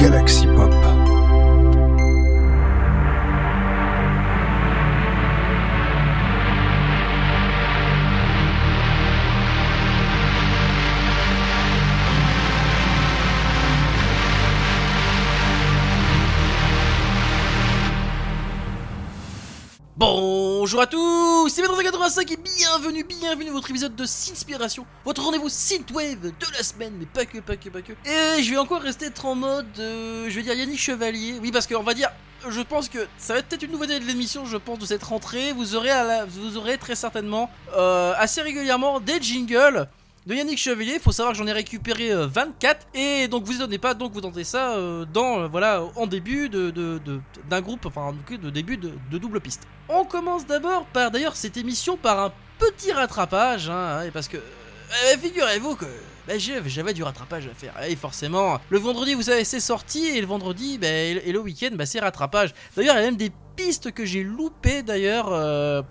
Galaxy Bonjour à tous, c'est Maître85 et bienvenue, bienvenue à votre épisode de Sinspiration, votre rendez-vous synthwave de la semaine, mais pas que, pas que, pas que. Et je vais encore rester en mode, euh, je vais dire Yannick Chevalier, oui parce qu'on va dire, je pense que ça va être peut-être une nouveauté de l'émission, je pense, de cette rentrée, vous aurez, vous aurez très certainement, euh, assez régulièrement, des jingles de Yannick Chevalier. Faut savoir que j'en ai récupéré euh, 24 et donc vous étonnez pas, donc vous tentez ça euh, dans euh, voilà en début de d'un groupe, enfin de début de, double piste. On commence d'abord par d'ailleurs cette émission par un petit rattrapage, hein, et parce que euh, figurez-vous que bah, j'avais du rattrapage à faire. Et forcément, le vendredi, vous savez, c'est sorti, et le vendredi, bah, et le- week-end, bah, c'est rattrapage. D'ailleurs, il y a même des pistes que j'ai loupées d'ailleurs. euh,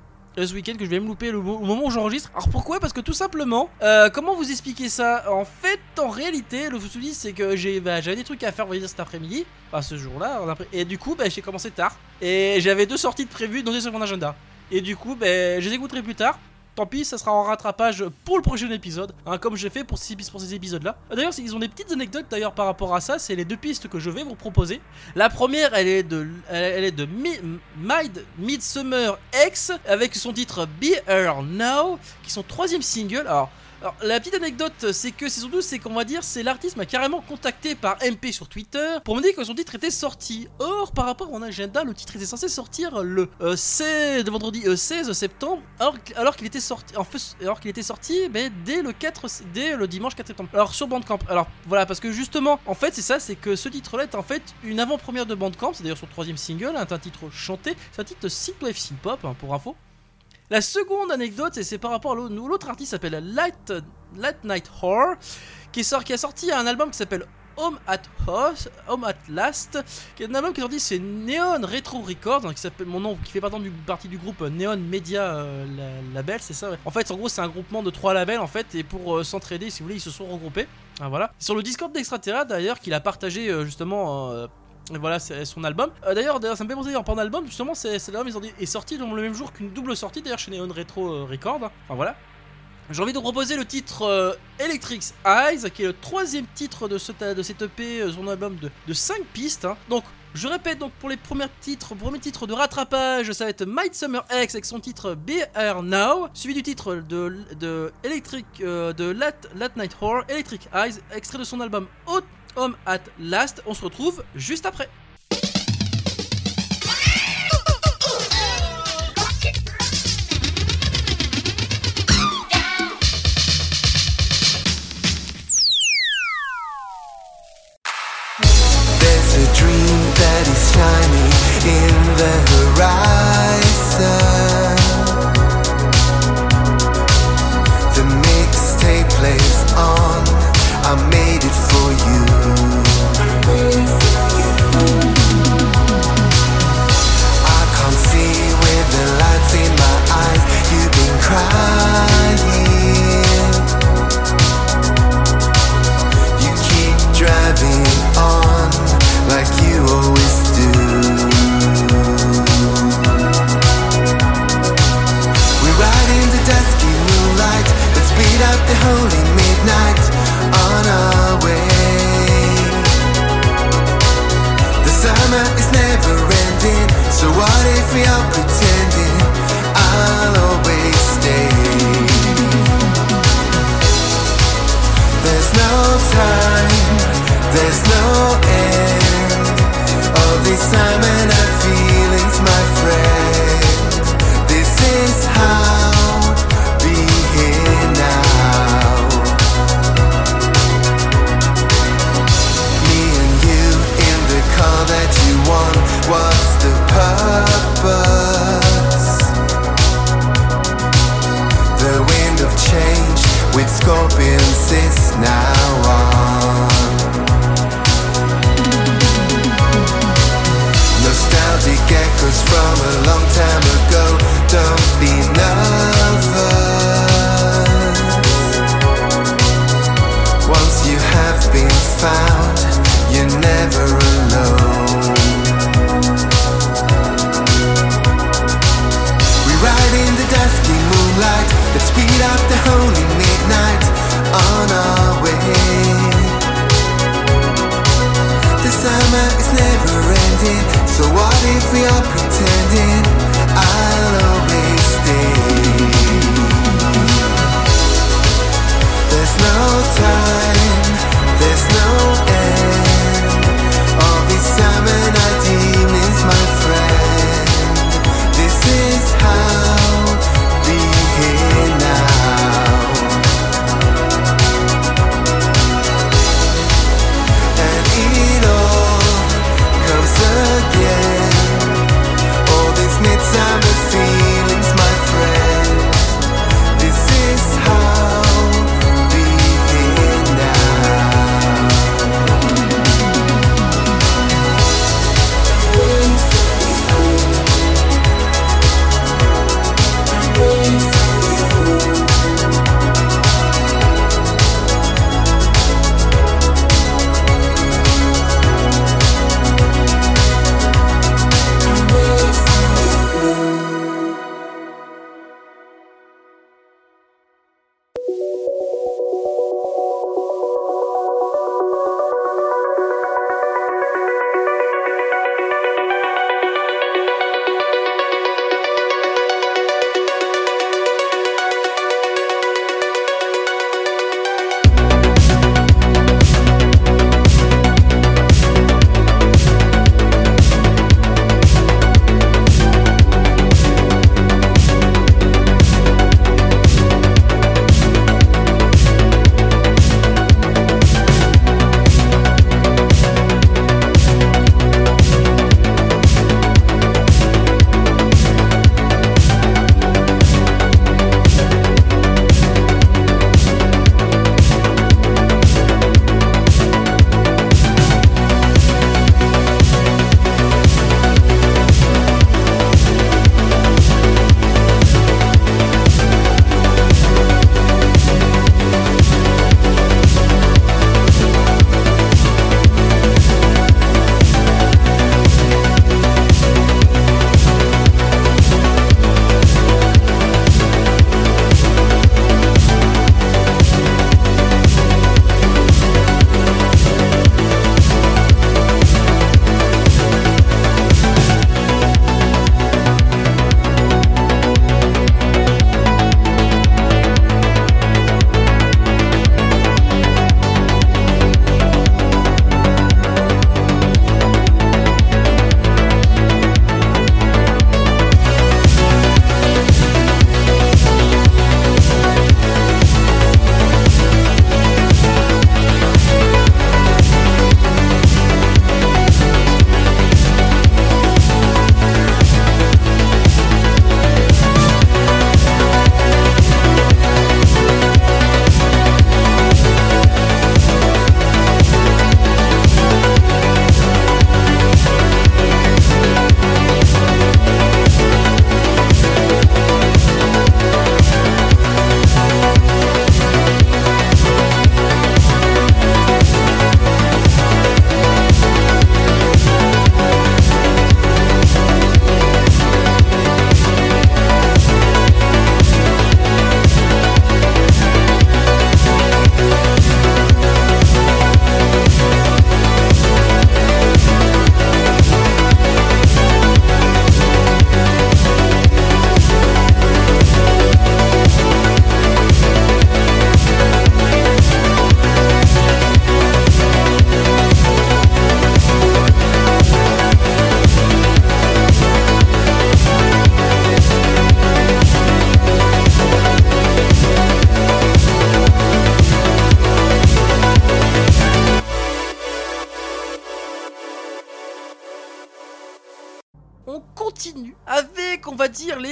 ce week-end que je vais me louper le au moment où j'enregistre. Alors pourquoi? Parce que tout simplement, euh, comment vous expliquer ça? En fait, en réalité, le souci c'est que j'ai, bah, j'avais des trucs à faire, vous cet après-midi, enfin ce jour-là, et du coup, bah, j'ai commencé tard, et j'avais deux sorties de prévues dans sur mon agenda. Et du coup, bah, je les écouterai plus tard. Tant pis, ça sera en rattrapage pour le prochain épisode, hein, comme j'ai fait pour ces, pour ces épisodes-là. D'ailleurs, ils ont des petites anecdotes d'ailleurs par rapport à ça. C'est les deux pistes que je vais vous proposer. La première, elle est de, elle, est de Mi- Mid Midsummer X avec son titre Be Here Now, qui est son troisième single. Alors, alors, la petite anecdote, c'est que saison 12, c'est qu'on va dire, c'est l'artiste m'a carrément contacté par MP sur Twitter pour me dire que son titre était sorti. Or, par rapport à mon agenda, le titre était censé sortir le euh, 16, le vendredi euh, 16 septembre, alors, alors qu'il était sorti, qu'il était sorti, ben, dès le 4, dès le dimanche 4 septembre. Alors sur Bandcamp. Alors voilà, parce que justement, en fait, c'est ça, c'est que ce titre-là est en fait une avant-première de Bandcamp. C'est d'ailleurs son troisième single, hein, un titre chanté, c'est un titre synthwave synth-pop hein, pour info. La seconde anecdote, c'est par rapport à l'autre artiste s'appelle Light, Night Horror, qui, sort, a sorti un album qui s'appelle Home at Last, qui est un album qui est sorti, c'est Neon Retro Records, hein, qui s'appelle mon nom, qui fait partie du, du groupe euh, Neon Media euh, la- Label, c'est ça. En fait, en gros, c'est un groupement de trois labels en fait, et pour euh, s'entraider, si vous voulez, ils se sont regroupés. Ah, voilà. Sur le Discord d'Extraterra d'ailleurs, qu'il a partagé justement. Voilà, c'est son album. Euh, d'ailleurs, d'ailleurs, ça me fait penser en parlant d'album, justement, c'est c'est l'album est sorti le même jour qu'une double sortie, d'ailleurs, chez Neon Retro euh, Records. Enfin voilà. J'ai envie de proposer le titre euh, Electric Eyes, qui est le troisième titre de, ce, de cet EP, euh, son album de, de 5 pistes. hein. Donc, je répète, donc pour les premiers titres, premier titre de rattrapage, ça va être Might Summer X avec son titre Be Now, suivi du titre de, Electric, de Late, Night Horror, Electric Eyes, extrait de son album Hot Home at Last. On se retrouve juste après.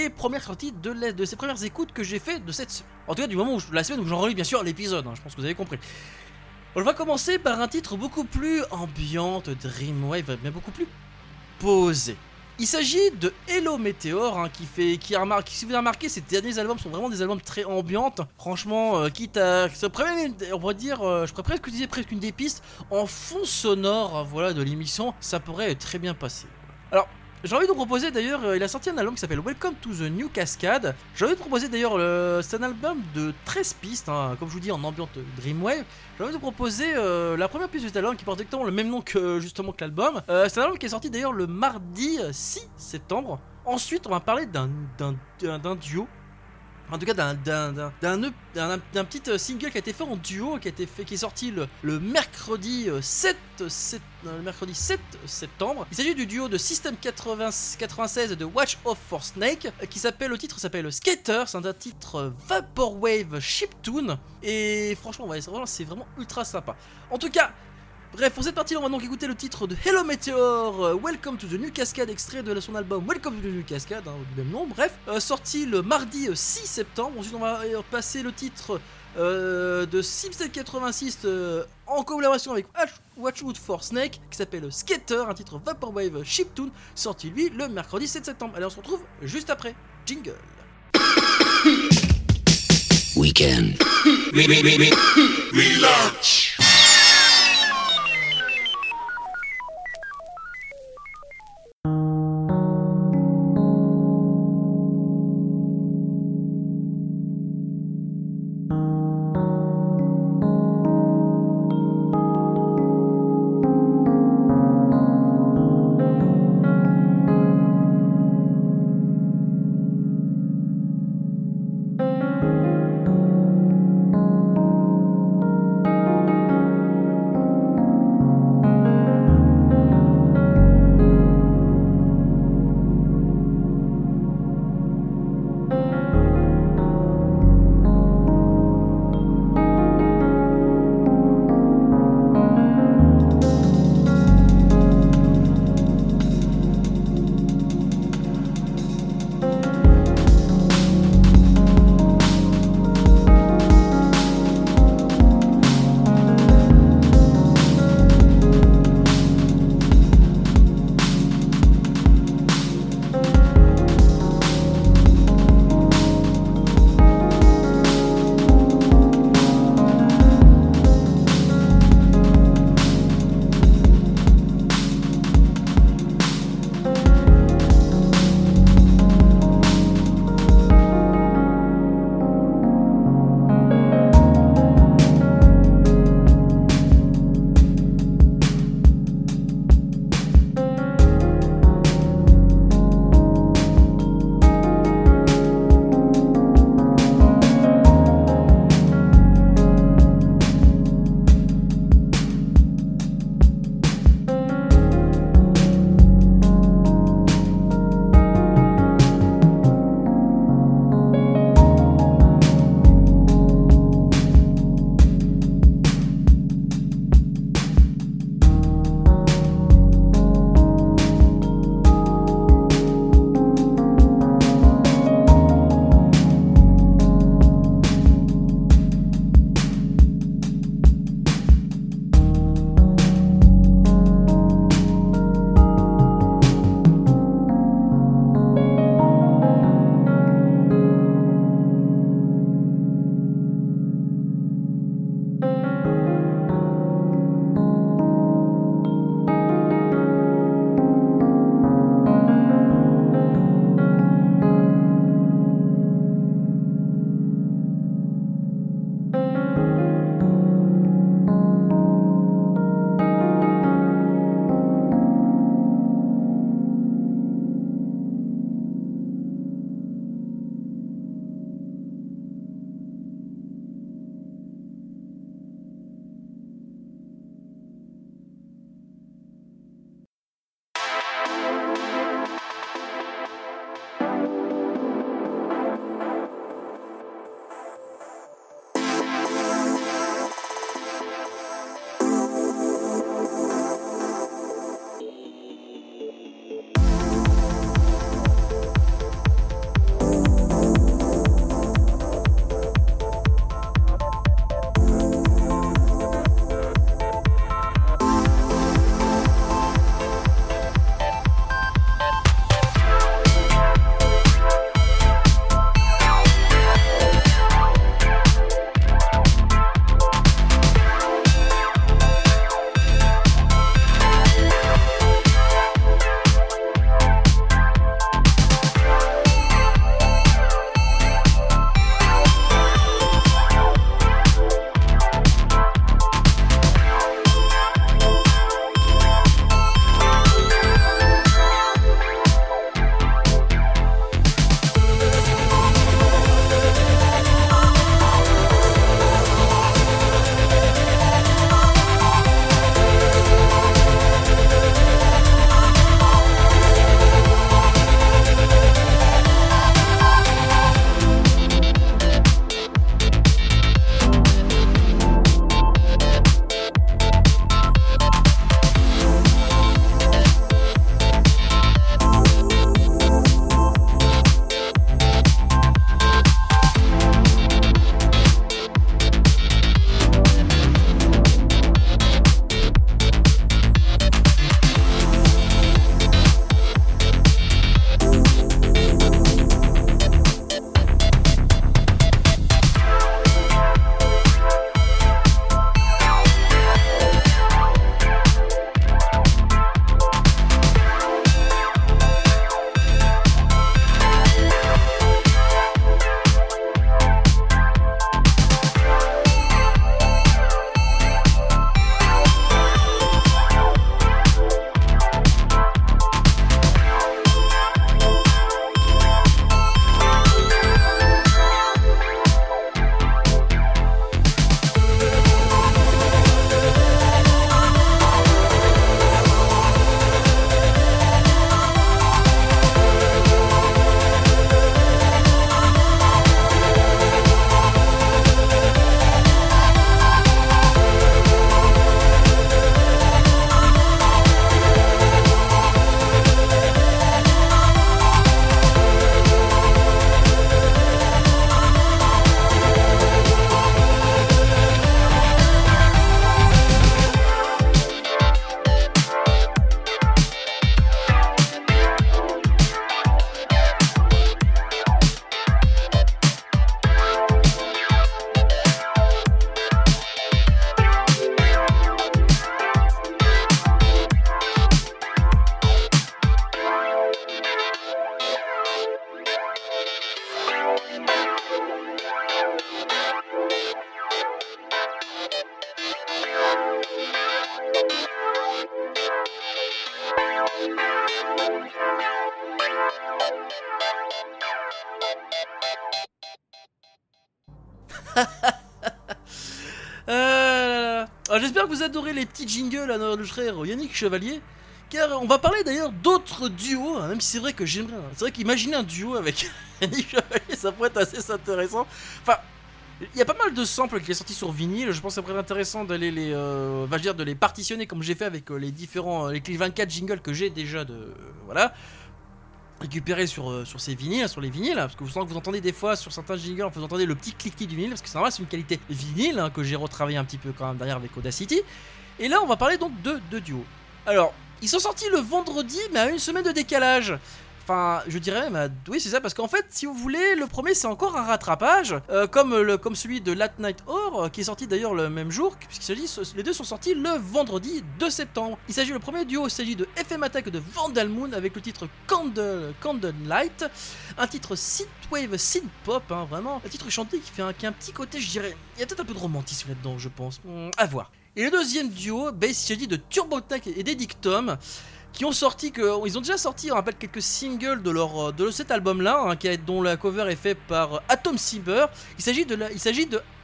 Premières sorties de, ces premières écoutes que j'ai fait de cette semaine. En tout cas, du moment où la semaine où j'en relis bien sûr l'épisode, hein, je pense que vous avez compris. On va commencer par un titre beaucoup plus ambiante, Dreamwave, mais beaucoup plus posé. Il s'agit de Hello Meteor, hein, qui fait, qui a remarqué, si vous avez remarqué, ces derniers albums sont vraiment des albums très ambiantes. Franchement, euh, quitte à, ça même- on va dire, euh, je pourrais presque utiliser presque une des pistes en fond sonore, voilà, de l'émission, ça pourrait très bien passer. Alors, J'ai envie de vous proposer d'ailleurs, euh, il a sorti un album qui s'appelle Welcome to the New Cascade. J'ai envie de proposer d'ailleurs, le- c'est un album de 13 pistes, hein, comme je vous dis en ambiante Dreamwave. J'ai envie de proposer euh, la première piste de cet album qui porte exactement le même nom que justement que l'album. Euh, c'est un album qui est sorti d'ailleurs le mardi euh, 6 septembre. Ensuite, on va parler d'un duo. En tout cas, d'un d'un- E- petit euh, single qui a été fait en duo, qui a été fait, qui est sorti le, le mercredi euh, 7, 7 euh, le mercredi 7 septembre. Il s'agit du duo de System 80 96 et de Watch Off for Snake, euh, qui s'appelle le titre s'appelle Skater. C'est un titre Vaporwave Chiptune. Et franchement, c'est vraiment ultra sympa. En tout cas. Bref, pour cette partie-là, on va donc écouter le titre de Hello Meteor, euh, Welcome to the New Cascade, extrait de son album Welcome to the New Cascade, hein, du même nom, bref, euh, sorti le mardi euh, 6 septembre. Ensuite, on va euh, passer le titre euh, de Simset 86 euh, en collaboration avec Watch- Watchwood for Snake, qui s'appelle Skater, un titre Vaporwave Chiptune, sorti lui le mercredi 7 septembre. Allez, on se retrouve juste après. Jingle. Weekend. Welcome Euh, ah, j'espère que vous adorez les petits jingles à notre frère Yannick Chevalier. Car on va parler d'ailleurs d'autres duos, hein, même si c'est vrai que j'aimerais. C'est vrai qu'imaginer un duo avec Yannick Chevalier, ça pourrait être assez intéressant. Enfin, il y a pas mal de samples qui est sorti sur vinyle. Je pense que ça pourrait être intéressant d'aller les, euh, va dire, de les partitionner comme j'ai fait avec euh, les différents, euh, les 24 jingles que j'ai déjà de, voilà, récupérer sur sur ces vinyles, sur les vinyles, hein, parce que vous vous entendez des fois sur certains jingles, vous entendez le petit cliquetis du vinyle, parce que c'est normal, c'est une qualité vinyle hein, que j'ai retravaillé un petit peu quand même derrière avec Audacity. Et là, on va parler donc de deux duos. Alors, ils sont sortis le vendredi, mais à une semaine de décalage. Enfin, je dirais oui, c'est ça, parce qu'en fait, si vous voulez, le premier c'est encore un rattrapage, euh, comme, celui de Late Night Horror, euh, qui est sorti d'ailleurs le même jour, puisqu'il les deux sont sortis le vendredi 2 septembre. Il s'agit le premier duo, il s'agit de FM Attack de Vandal Moon avec le titre Candle, Candle Light, un titre synthwave, synth-pop, hein, vraiment, un titre chanté qui fait un, petit côté, je dirais, il y a peut-être un peu de romantisme là-dedans, je pense, Hmm, à voir. Et le deuxième duo, bah, il s'agit de Turbotech et d'Edictum qui ont ils ont déjà sorti on rappelle quelques singles de leur de cet album là a- dont la cover est faite par euh, Atom Cyber. Il s'agit de la-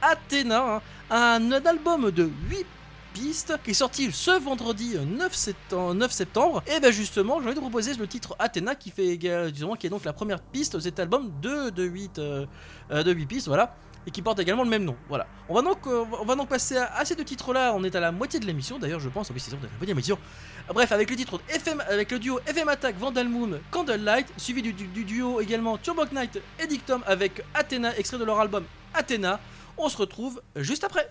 Athena hein, un, album de 8 pistes qui est sorti ce vendredi euh, 9 septembre, 9 septembre. Et ben justement j'ai envie de proposer le titre Athena qui fait qui est donc la première piste de cet album de, de 8 euh, euh, de 8 pistes et qui porte également le même nom. Voilà. On va donc, euh, on va donc passer à, ces deux titres-là. On est à la moitié de l'émission, d'ailleurs, je pense. Ah oui, c'est ça, on est à la moitié de l'émission. Bref, avec le titre FM, avec le duo FM Attack, Vandal Moon, Candlelight, suivi du duo également Turbo Knight et Dictum avec Athena, extrait de leur album Athena. On se retrouve juste après.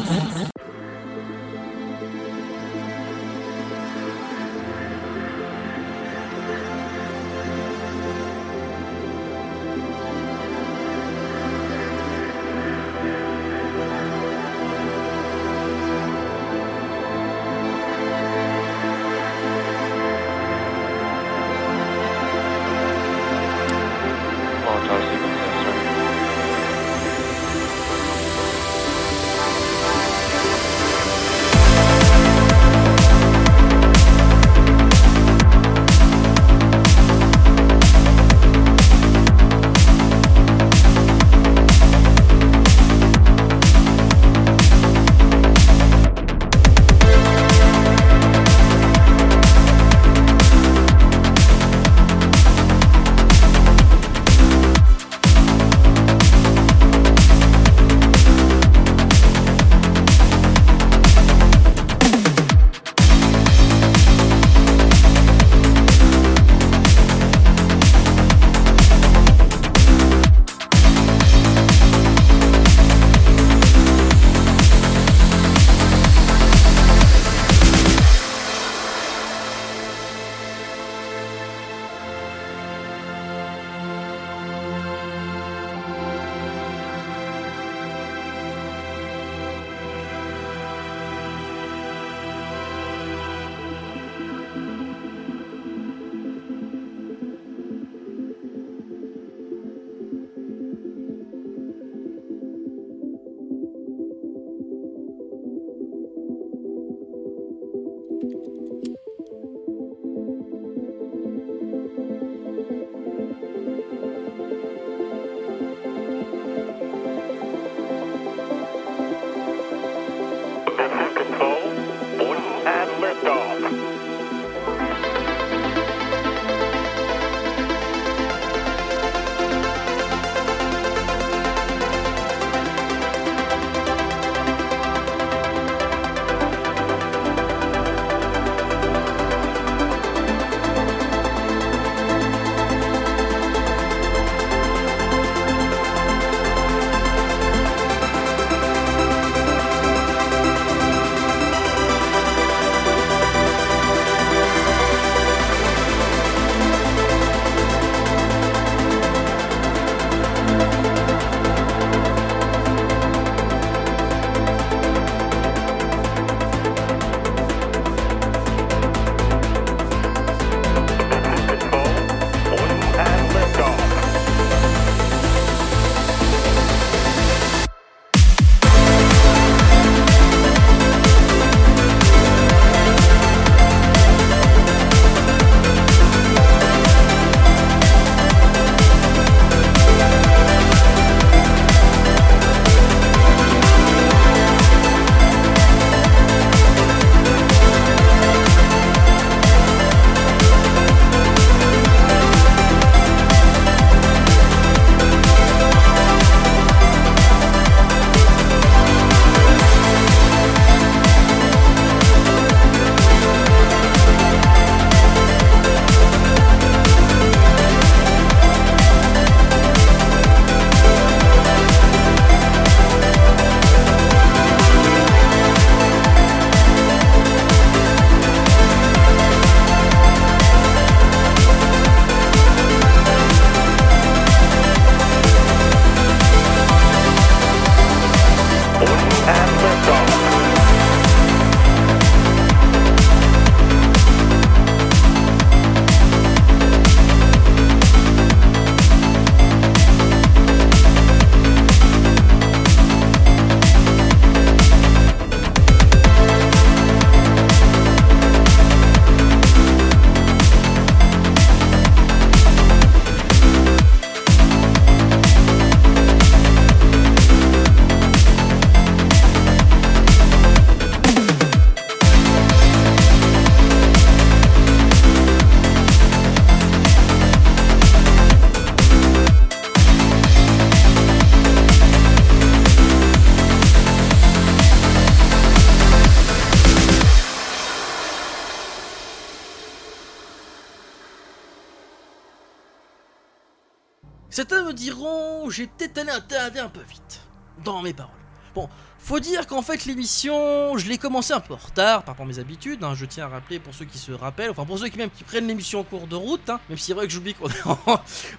dire qu'en fait l'émission, je l'ai commencé un peu en retard par rapport à mes habitudes, hein, je tiens à rappeler pour ceux qui se rappellent, enfin pour ceux qui même qui prennent l'émission en cours de route, hein, même si c'est vrai que j'oublie qu'on est,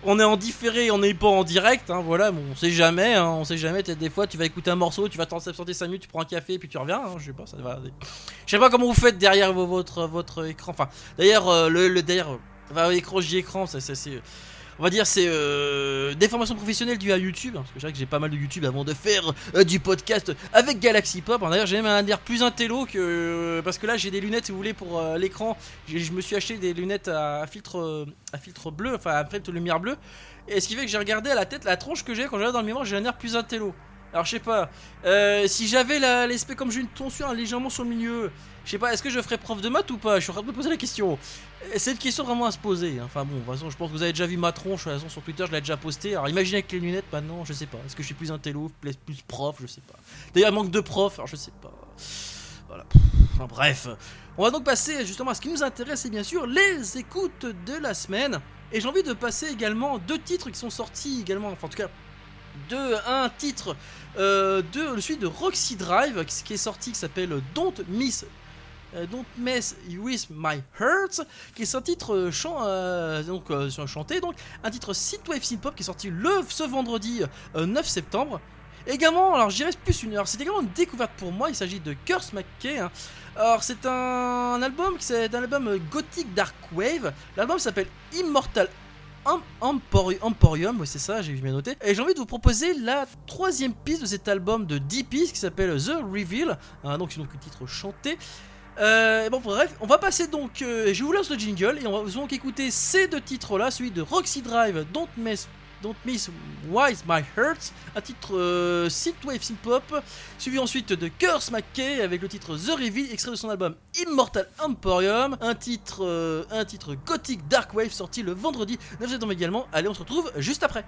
en, est en différé, on n'est pas en direct, hein, voilà, bon, on sait jamais, on sait jamais, des fois tu vas écouter un morceau, tu vas t'en absenter 5 minutes, tu prends un café puis tu reviens, je sais pas, sais pas comment vous faites derrière vo- votre, votre écran, enfin, d'ailleurs, euh, le, derrière, euh, enfin, l'écran, j'y écran, ça, c'est... On va dire c'est euh, des formations professionnelles dues à YouTube, hein, parce que que j'ai pas mal de YouTube avant de faire euh, du podcast avec Galaxy Pop. D'ailleurs j'ai même un air plus intello que euh, parce que là j'ai des lunettes si vous voulez pour l'écran. Je me suis acheté des lunettes à, filtre à filtre bleu, enfin à filtre lumière bleue. Et ce qui fait que j'ai regardé à la tête la tronche que j'ai quand je dans le miroir, j'ai un air plus intello. Alors je sais pas, si j'avais la- l'espèce comme j'ai une tonsure hein, légèrement sur le milieu, je sais pas, est-ce que je ferais prof de maths ou pas? Je suis en train de me poser la question. C'est une question vraiment à se poser. hein. Enfin bon, je pense que vous avez déjà vu ma tronche. De toute sur Twitter, je l'ai déjà posté. Alors imaginez avec les lunettes, maintenant, je sais pas. Est-ce que je suis plus intello, plus, plus prof Je sais pas. D'ailleurs, il manque de profs, alors je sais pas. Voilà. Enfin, bref. On va donc passer justement à ce qui nous intéresse, et bien sûr, les écoutes de la semaine. Et j'ai envie de passer également deux titres qui sont sortis également, enfin en tout cas, de un titre euh, de celui de Roxy Drive qui est sorti qui s'appelle Don't Miss Don't Mess With My Heart qui est un titre euh, euh, euh, chanté donc un titre synthwave synthpop qui est sorti le ce vendredi euh, 9 septembre également alors je dirais plus une heure c'est également une découverte pour moi il s'agit de Curse McKay hein. alors c'est un, album c'est un album euh, gothic dark wave l'album s'appelle Immortal Em- Empori- Emporium, c'est ça, j'ai bien noté. Et j'ai envie de vous proposer la troisième piste de cet album de 10 pistes qui s'appelle The Reveal, hein, donc c'est donc un titre chanté. Euh, bon bref, on va passer donc, euh, je vous lance le jingle et on va donc écouter ces deux titres là, celui de Roxy Drive, Don't Mess, Don't Miss Wise My Hurts, un titre euh, synthwave synthpop, suivi ensuite de Curse McKay avec le titre The Reveal, extrait de son album Immortal Emporium, un titre, euh, un titre gothic dark wave sorti le vendredi 9 septembre également. Allez, on se retrouve juste après.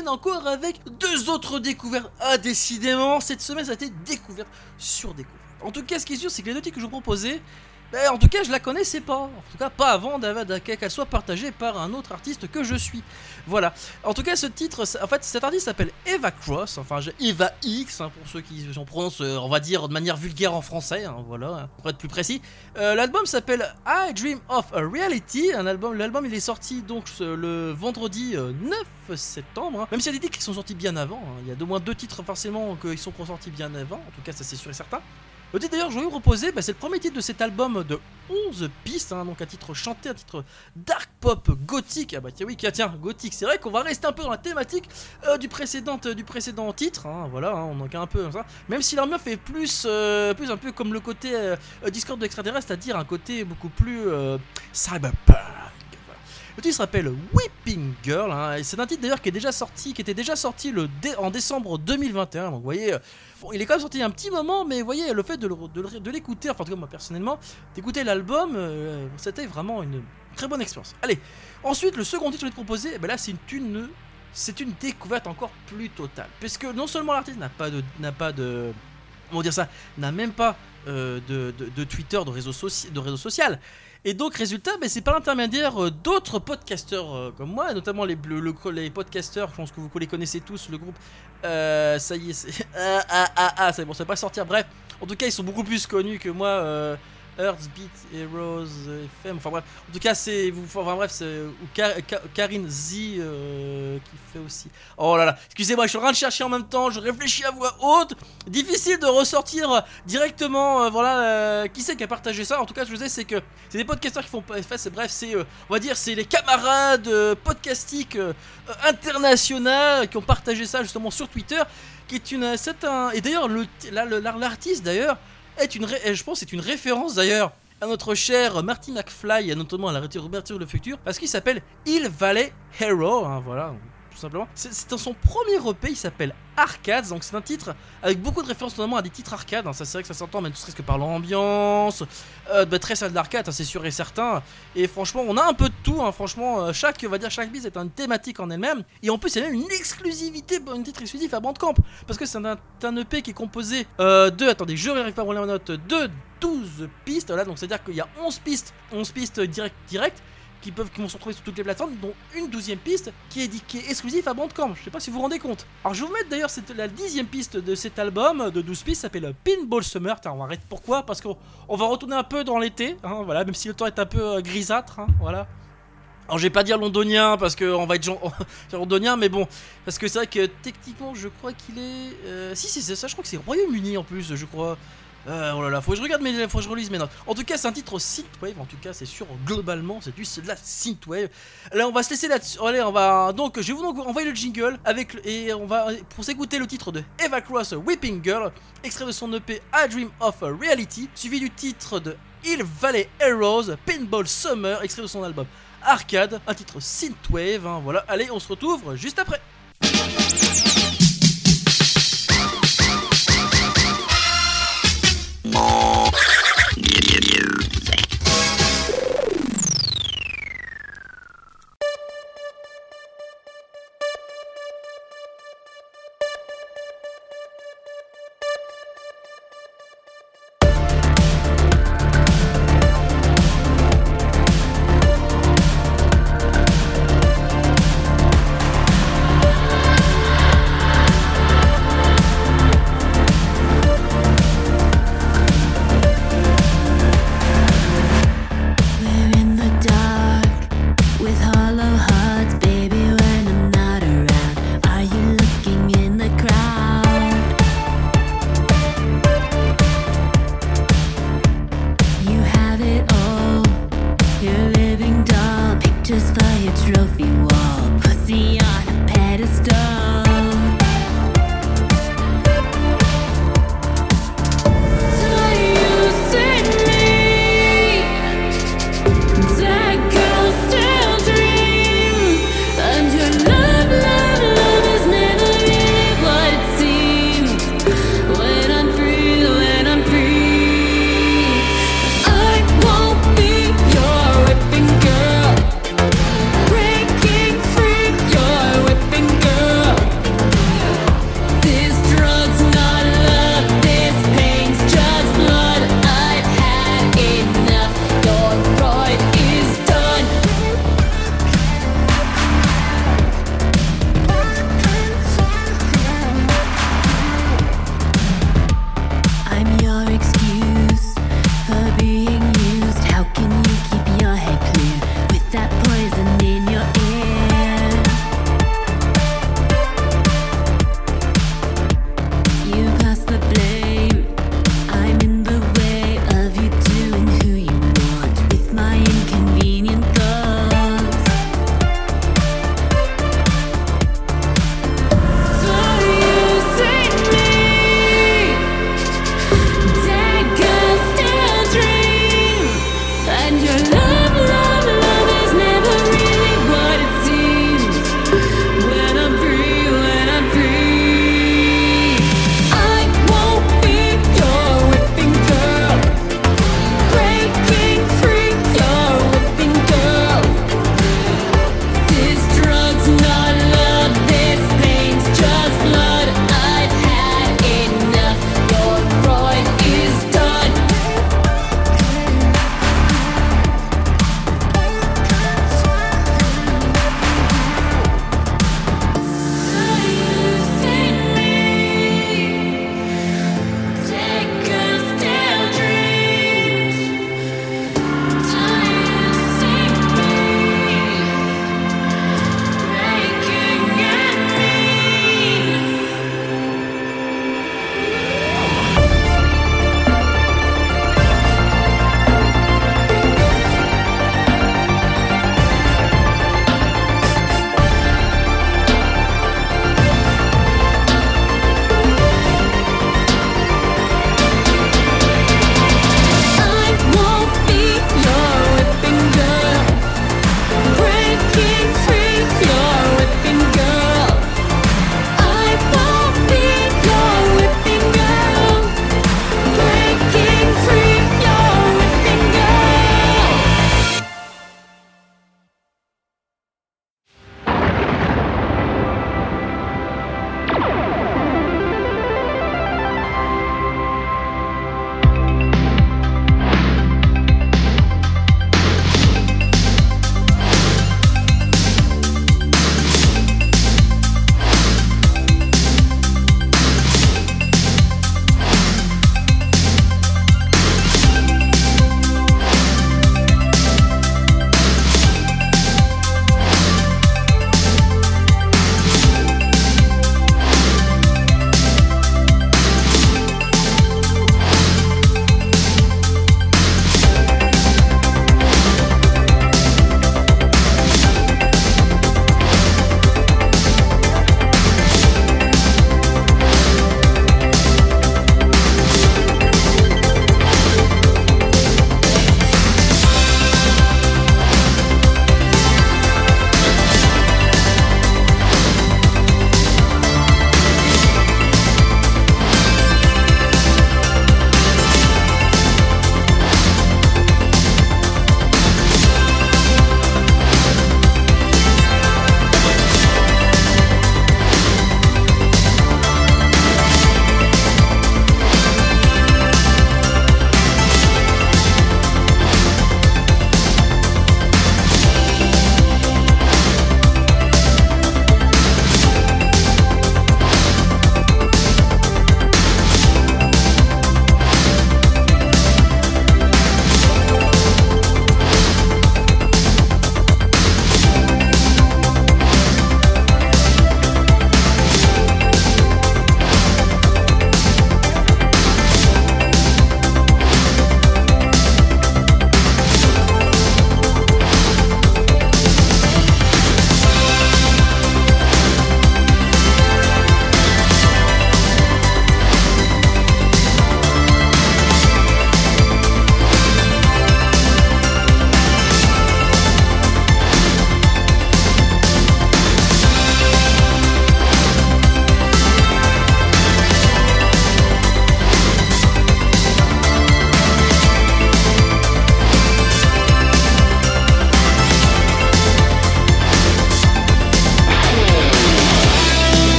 Encore avec deux autres découvertes. Ah, décidément, cette semaine, ça a été découverte sur découverte. En tout cas, ce qui est sûr, c'est que les deux titres que je vous proposais, ben, en tout cas, je la connaissais pas. En tout cas, pas avant qu'elle soit partagée par un autre artiste que je suis. Voilà. En tout cas, ce titre, en fait, cet artiste s'appelle Eva Cross, enfin Eva X, hein, pour ceux qui en prononcent, euh, on va dire, de manière vulgaire en français, hein, voilà, pour être plus précis. Euh, l'album s'appelle I Dream of a Reality, un album, l'album il est sorti donc le vendredi euh, 9 septembre, hein. même s'il y a des titres qui sont sortis bien avant, il y a au moins deux titres forcément qui sont sortis bien avant, en tout cas ça c'est sûr et certain. Le titre d'ailleurs, vous proposer, bah, c'est le premier titre de cet album de 11 pistes, hein, donc un titre chanté, un titre dark pop gothique. Ah bah tiens, oui, tiens, gothique. C'est vrai qu'on va rester un peu dans la thématique euh, du, précédent, euh, du précédent titre, hein, voilà, hein, on manque un peu ça. Même si l'armure fait plus, euh, plus un peu comme le côté Discord de extraterrestre, c'est-à-dire un côté beaucoup plus cyberpunk. Le titre s'appelle Weeping Girl, hein, et c'est un titre d'ailleurs qui est déjà sorti, qui était déjà sorti en décembre 2021. Donc voyez, euh, il est quand même sorti un petit moment, mais voyez, le fait de, l'écouter, enfin en tout cas moi personnellement, d'écouter l'album, euh, c'était vraiment une très bonne expérience. Allez, ensuite le second titre que je vais te proposer, eh ben là c'est une, une- c'est une découverte encore plus totale, puisque non seulement l'artiste n'a pas de, n'a pas de, comment dire ça, n'a même pas euh, de Twitter, de réseau, soci- de réseau social. Et donc, résultat, ben, c'est par l'intermédiaire euh, d'autres podcasteurs euh, comme moi, notamment les, le- le- les podcasteurs, je pense que vous les connaissez tous, le groupe. euh, ça y est, c'est. Ah, ah, ah, ah, c'est bon, ça va pas sortir. Bref, en tout cas, ils sont beaucoup plus connus que moi. Earthbeat Heroes FM, enfin bref, en tout cas, c'est. vous- Enfin bref, c'est. Ou Ka- Ka- Karine Z euh, qui fait aussi. Oh là là, excusez-moi, je suis en train de chercher en même temps, je réfléchis à voix haute. Difficile de ressortir directement, euh, voilà, euh, qui c'est qui a partagé ça. En tout cas, je vous sais, c'est que c'est des podcasteurs qui font bref c'est on va dire c'est les camarades podcastiques internationaux qui ont partagé ça justement sur Twitter qui est une c'est un et d'ailleurs le là, le- l'artiste d'ailleurs une ré- je pense c'est une référence d'ailleurs à notre cher Marty McFly et notamment à la Roberture le futur parce qu'il s'appelle Il Valley Hero hein, voilà tout simplement c'est c'est dans son premier EP il s'appelle Arcades donc c'est un titre avec beaucoup de références notamment à des titres arcades hein, ça c'est vrai que ça s'entend même ne serait-ce que par l'ambiance euh, bah, très salle d'arcade hein, c'est sûr et certain et franchement, on a un peu de tout. hein, franchement, euh, chaque, on va dire, chaque bise est une thématique en elle-même. Et en plus, il y a même une exclusivité, un titre exclusif à Bandcamp. Parce que c'est un, un EP qui est composé euh, de, attendez, je n'arrive pas à note, de 12 pistes. Voilà, donc c'est-à-dire qu'il y a 11 pistes, 11 pistes direct, direct qui peuvent qui vont se retrouver sur toutes les plateformes, dont une douzième piste qui est, qui est exclusive à Bandcamp. Je sais pas si vous vous rendez compte. Alors je vais vous mettre d'ailleurs la dixième piste de cet album de 12 pistes, s'appelle Pinball Summer. Tiens, on va arrêter. Pourquoi? Parce qu'on on va retourner un peu dans l'été, hein, voilà, même si le temps est un peu euh, grisâtre, hein, voilà. Alors je vais pas dire londonien parce qu'on va être londonien, mais bon, parce que c'est vrai que techniquement je crois qu'il est... euh, si c'est ça, je crois que c'est Royaume-Uni en plus, je crois. Euh, oh là là, faut que je regarde mes, faut que je relise mes notes. En tout cas, c'est un titre synthwave. En tout cas, c'est sûr. Globalement, c'est du, de la synthwave. Là, on va se laisser là-dessus. Allez, on va donc, je vais vous envoyer le jingle avec et on va pour s'écouter le titre de Eva Cross, Whipping Girl, extrait de son EP I Dream of Reality, suivi du titre de Hill Valley Heroes, Pinball Summer, extrait de son album Arcade, un titre synthwave. hein, voilà. Allez, on se retrouve juste après. Bye.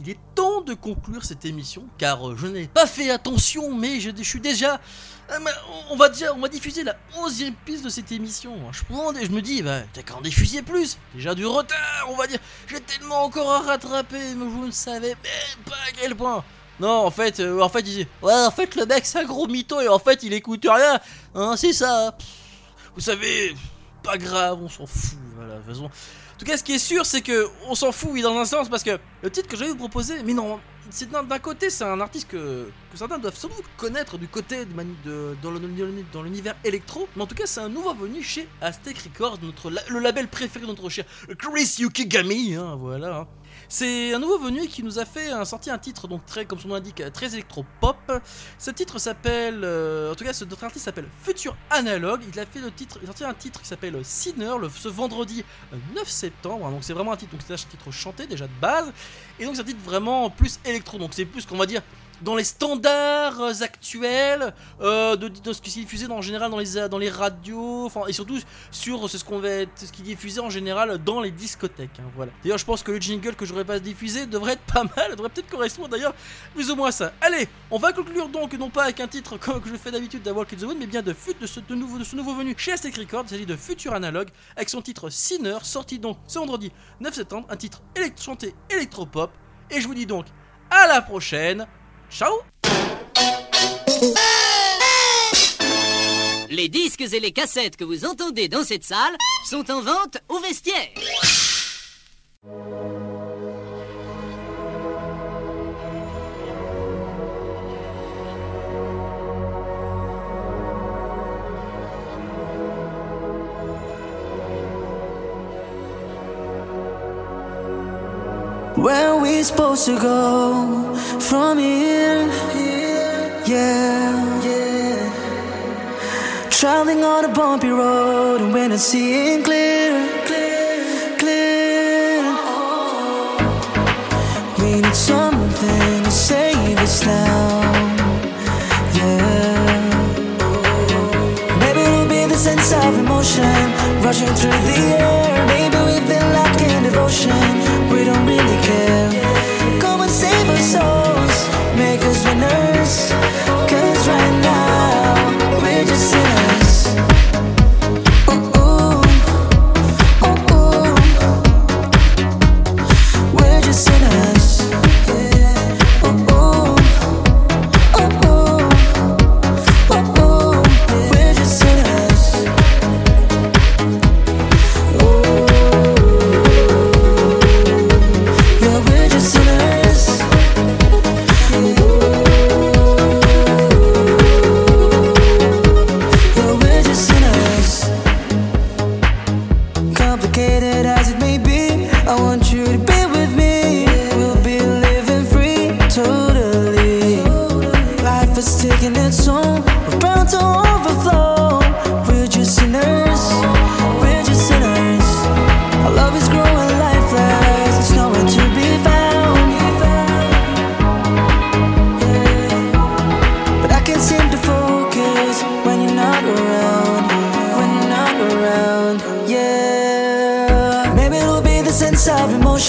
Il est temps de conclure cette émission car euh, je n'ai pas fait attention mais je, suis déjà mais on va dire on va diffuser la 11e piste de cette émission. Je prends des- je me dis bah t'as qu'à en diffuser plus. Déjà du retard, on va dire. J'ai tellement encore à rattraper mais vous ne savez même pas à quel point. Non, en fait, euh, en fait, il Ouais, en fait, le mec, c'est un gros mytho et en fait, il écoute rien. Hein, c'est ça. Vous savez, pas grave, on s'en fout. Voilà, de toute façon. En tout cas, ce qui est sûr, c'est que on s'en fout, oui, dans un sens, parce que le titre que j'allais vous proposer, mais non, c'est d'un côté, c'est un artiste que, certains doivent sans doute connaître du côté de, de- dans l'univers électro, mais en tout cas, c'est un nouveau venu chez Aztec Records, notre, le label préféré de notre cher Chris Yukigami, hein, voilà. hein. C'est un nouveau venu qui nous a fait un, sorti un titre donc très comme son nom l'indique très électro-pop. Ce titre s'appelle euh, en tout cas ce notre artiste s'appelle Future Analog. Il a fait le titre, il sorti un titre qui s'appelle Sinner le, ce vendredi euh, 9 septembre. Donc c'est vraiment un titre c'est un titre chanté déjà de base et donc c'est un titre vraiment plus électro. Donc c'est plus qu'on va dire dans les standards actuels euh, de, ce qui est diffusé en général dans les radios, et surtout sur ce, qu'on va être- ce qui est diffusé en général dans les discothèques. hein, voilà. D'ailleurs, je pense que le jingle que j'aurais pas diffusé devrait être pas mal, devrait peut-être correspondre d'ailleurs plus ou moins à ça. Allez, on va conclure donc non pas avec un titre comme je fais d'habitude d'Avoir Kids the mais bien de, fut- de, ce, nouveau, de ce nouveau venu chez Aztec Records. Il s'agit de Future Analog avec son titre Sinner, sorti donc ce vendredi 9 septembre, un titre élect- chanté électropop. Et je vous dis donc à la prochaine. Ciao Les disques et les cassettes que vous entendez dans cette salle sont en vente au vestiaire. Where we supposed to go from here? Yeah, yeah. Traveling on a bumpy road and we're not seeing clear, clear, clear. We need something to save us now. Yeah. Maybe it'll be the sense of emotion rushing through the air. Maybe we've been locked in devotion. Really. Come and save our souls, make us winners.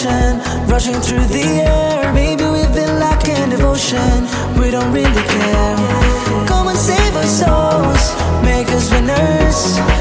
Of rushing through the air. Maybe we've been locked in devotion. We don't really care. Come and save our souls, make us winners.